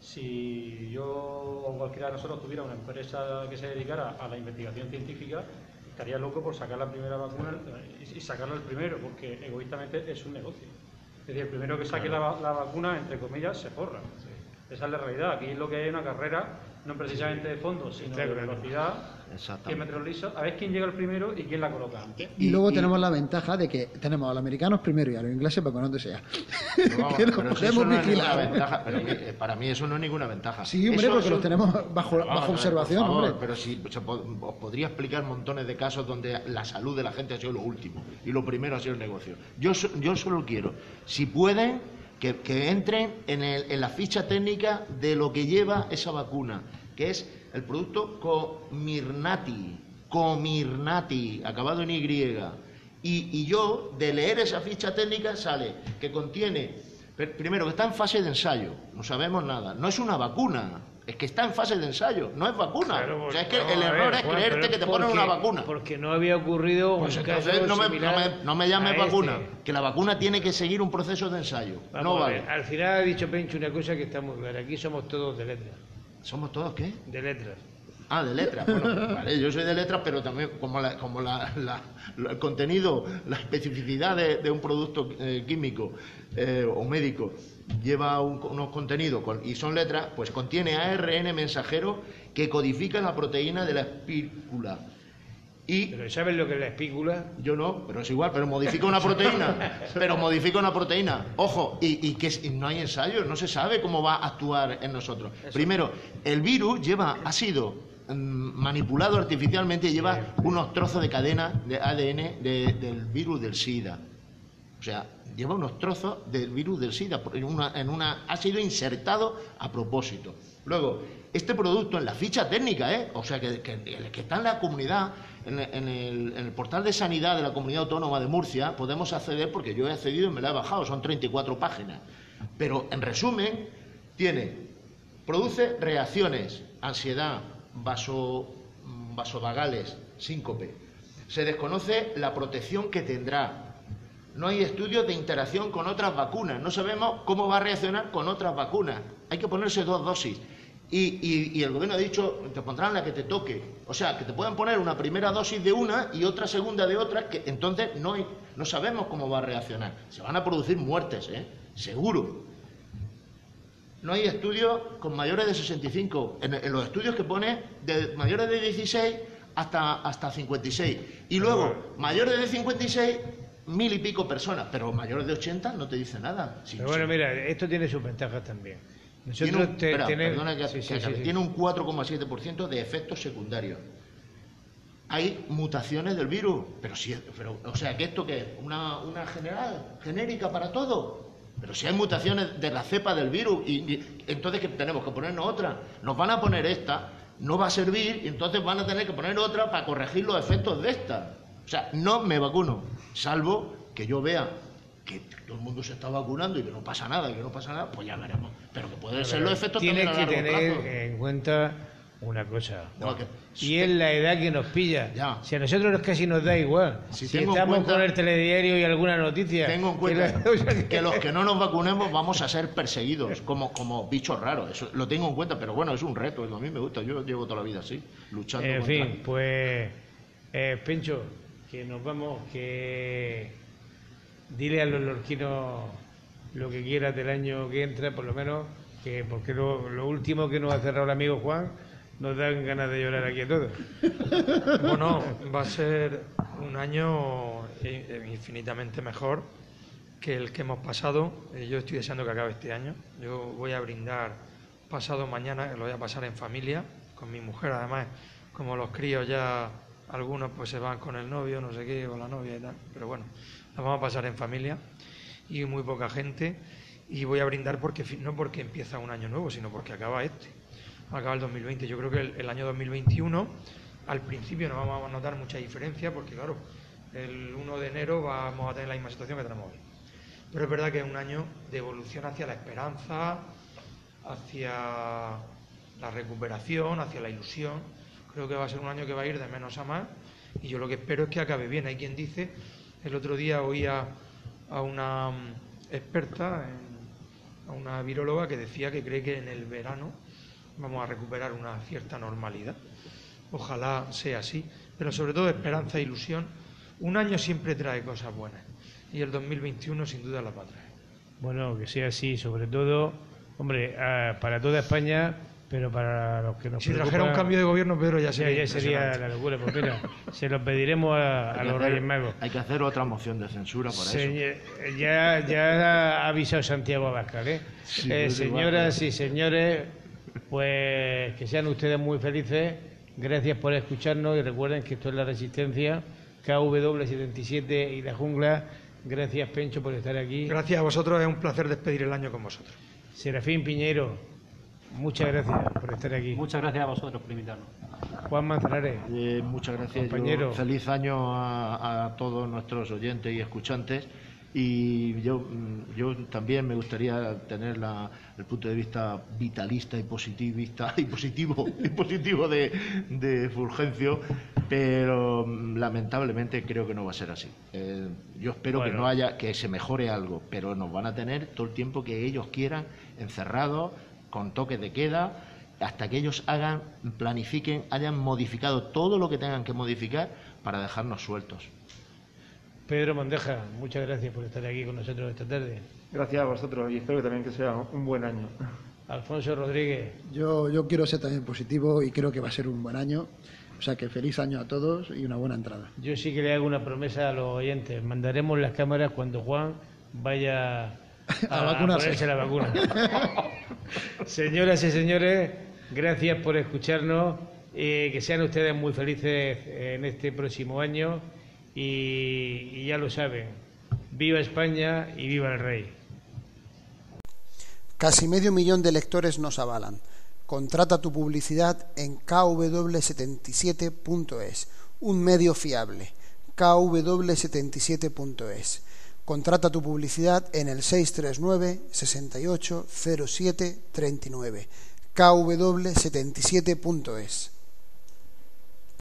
si yo o cualquiera de nosotros tuviera una empresa que se dedicara a la investigación científica estaría loco por sacar la primera vacuna eh, y sacarla el primero porque egoístamente es un negocio es decir, el primero que saque la, va- la vacuna, entre comillas, se forra. Esa es la realidad. Aquí lo que hay es una carrera, no precisamente de fondo, sino de velocidad, Exactamente. kilómetros lisos, a ver quién llega el primero y quién la coloca antes. y, luego y- tenemos la ventaja de que tenemos a los americanos primero y a los ingleses sea. que los pero eso podemos no es ninguna vigilar. ventaja. Pero, eh, para mí eso no es ninguna ventaja. Sí, hombre, Eso porque los son- tenemos bajo, bajo observación, por favor, hombre. Pero si os podría explicar montones de casos donde la salud de la gente ha sido lo último y lo primero ha sido el negocio. Yo, yo solo quiero, si pueden, que, entren en, el- en la ficha técnica de lo que lleva esa vacuna, que es el producto Comirnati, Comirnati, acabado en Y. Y, yo, de leer esa ficha técnica, sale que contiene, primero, que está en fase de ensayo, no sabemos nada, no es una vacuna, es que está en fase de ensayo, no es vacuna. Claro, o sea, es que el error ver, es Juan, creerte que te ponen una vacuna. Porque no había ocurrido Pues un caso no me, no, similar me, no me llames vacuna, este. que la vacuna tiene que seguir un proceso de ensayo. Vamos no vale. ver, Al final ha dicho Pencho una cosa que está muy clara. Aquí somos todos de letras. ¿Somos todos qué? De letras. Ah, de letras. Bueno, vale, yo soy de letras, pero también como, la- como la- la- la- el contenido, la especificidad de, de un producto eh, químico eh, o médico lleva un- unos contenidos con- y son letras, pues contiene ARN mensajero que codifica la proteína de la espícula. Y Pero ¿sabes lo que es la espícula? yo no, pero es igual, pero modifica una proteína. Pero modifica una proteína. Ojo, y, y que y no hay ensayos, no se sabe cómo va a actuar en nosotros. Primero, el virus lleva, ha sido mm, manipulado artificialmente y lleva unos trozos de cadena de ADN de- del virus del SIDA. O sea, lleva unos trozos del virus del SIDA. En una, en una, ha sido insertado a propósito. Luego, este producto en la ficha técnica, ¿eh? o sea, que, que- que está en la comunidad, en, en el, en el portal de sanidad de la Comunidad Autónoma de Murcia, podemos acceder, porque yo he accedido y me la he bajado, son 34 páginas. Pero, en resumen, tiene, produce reacciones, ansiedad, vaso, mm, vasovagales, síncope. Se desconoce la protección que tendrá. No hay estudios de interacción con otras vacunas. No sabemos cómo va a reaccionar con otras vacunas. Hay que ponerse dos dosis. Y, y- y el gobierno ha dicho, te pondrán la que te toque. O sea, que te pueden poner una primera dosis de una y otra segunda de otra, que entonces no, hay- no sabemos cómo va a reaccionar. Se van a producir muertes, ¿eh? Seguro. No hay estudios con mayores de 65. En, en los estudios que pone, de mayores de 16 hasta, hasta 56. Y luego, mayores de 56, mil y pico personas. Pero mayores de 80 no te dice nada. Sí, Pero bueno, sí. mira, esto tiene sus ventajas también. Tiene Nosotros un, te- espera, tenemos- que- sí. Tiene un 4,7% de efectos secundarios. Hay mutaciones del virus, pero sí, pero, o sea, que esto que es una, una general, genérica para todo. Pero si hay mutaciones de la cepa del virus, y, y- entonces que tenemos que ponernos otra. Nos van a poner esta, no va a servir, y entonces van a tener que poner otra para corregir los efectos de esta. O sea, no me vacuno, salvo que yo vea que todo el mundo se está vacunando y que no pasa nada, y que no pasa nada, pues ya veremos. Pero que pueden ser los efectos Tienes también a que largo tener plazo. en cuenta una cosa, No, Juan, que- y es la edad que nos pilla. Ya. Si a nosotros nos casi nos da igual. Si estamos cuenta- con el telediario y alguna noticia. Tengo en cuenta que la- los que no nos vacunemos vamos a ser perseguidos como, como bichos raros. Eso lo tengo en cuenta, pero bueno, es un reto. A mí me gusta. Yo llevo toda la vida así, luchando. En contra- fin, pues, eh, Pencho, que nos vamos, que dile a los lorquinos lo que quieras del año que entra, por lo menos, que porque lo, lo último que nos ha cerrado el amigo Juan, nos dan ganas de llorar aquí a todos. Bueno, va a ser un año infinitamente mejor que el que hemos pasado. Eh, Yo estoy deseando que acabe este año. Yo voy a brindar pasado mañana, lo voy a pasar en familia, con mi mujer además, como los críos ya, algunos pues se van con el novio, no sé qué, o la novia y tal, pero bueno, lo vamos a pasar en familia y muy poca gente. Y voy a brindar porque no porque empieza un año nuevo, sino porque acaba este. Acaba el 2020. Yo creo que el, año 2021, al principio no vamos a notar mucha diferencia, porque claro, el 1 de enero vamos a tener la misma situación que tenemos hoy. Pero es verdad que es un año de evolución hacia la esperanza, hacia la recuperación, hacia la ilusión. Creo que va a ser un año que va a ir de menos a más y yo lo que espero es que acabe bien. Hay quien dice, el otro día oía a una mm, experta, a una viróloga, que decía que cree que en el verano vamos a recuperar una cierta normalidad. Ojalá sea así, pero sobre todo esperanza e ilusión. Un año siempre trae cosas buenas y el 2021 sin duda las va a traer. Bueno, que sea así, sobre todo, hombre, ah, para toda España, pero para los que nos Si trajera un cambio de gobierno, Pedro, ya sería, ya sería la locura. Pues mira, se lo pediremos a, los hacer- Reyes Magos. Hay que hacer otra moción de censura para eso. Señor- ya, ya ha avisado Santiago Abascal, ¿eh? Sí, Eh, igual, señoras y señores, pues que sean ustedes muy felices. Gracias por escucharnos y recuerden que esto es La Resistencia, KW77 y La Jungla. Gracias, Pencho, por estar aquí. Gracias a vosotros, es un placer despedir el año con vosotros. Serafín Piñero, Muchas gracias por estar aquí. Muchas gracias a vosotros por invitarnos. Juan Manzanares. Eh, muchas gracias. Compañero. Yo, feliz año a, a todos nuestros oyentes y escuchantes. Y yo, mm, yo también me gustaría tener la- el punto de vista vitalista y positivista y positivo, y positivo de, de Fulgencio, pero mm, lamentablemente creo que no va a ser así. Eh, yo espero que no haya, que se mejore algo, pero nos van a tener todo el tiempo que ellos quieran, encerrados, con toques de queda, hasta que ellos hagan, planifiquen, hayan modificado todo lo que tengan que modificar para dejarnos sueltos. Pedro Mondeja, muchas gracias por estar aquí con nosotros esta tarde. Gracias a vosotros y espero que también que sea un buen año. Alfonso Rodríguez. Yo, yo quiero ser también positivo y creo que va a ser un buen año. O sea que feliz año a todos y una buena entrada. Yo sí que le hago una promesa a los oyentes. Mandaremos las cámaras cuando Juan vaya A vacunarse. ponerse la vacuna. Señoras y señores, gracias por escucharnos. eh, que sean ustedes muy felices en este próximo año. Y, y ya lo saben, viva España y viva el rey. Casi medio millón de lectores nos avalan. Contrata tu publicidad en kw77.es, un medio fiable. kw77.es. Contrata tu publicidad en el 639 68 07 39. kw77.es.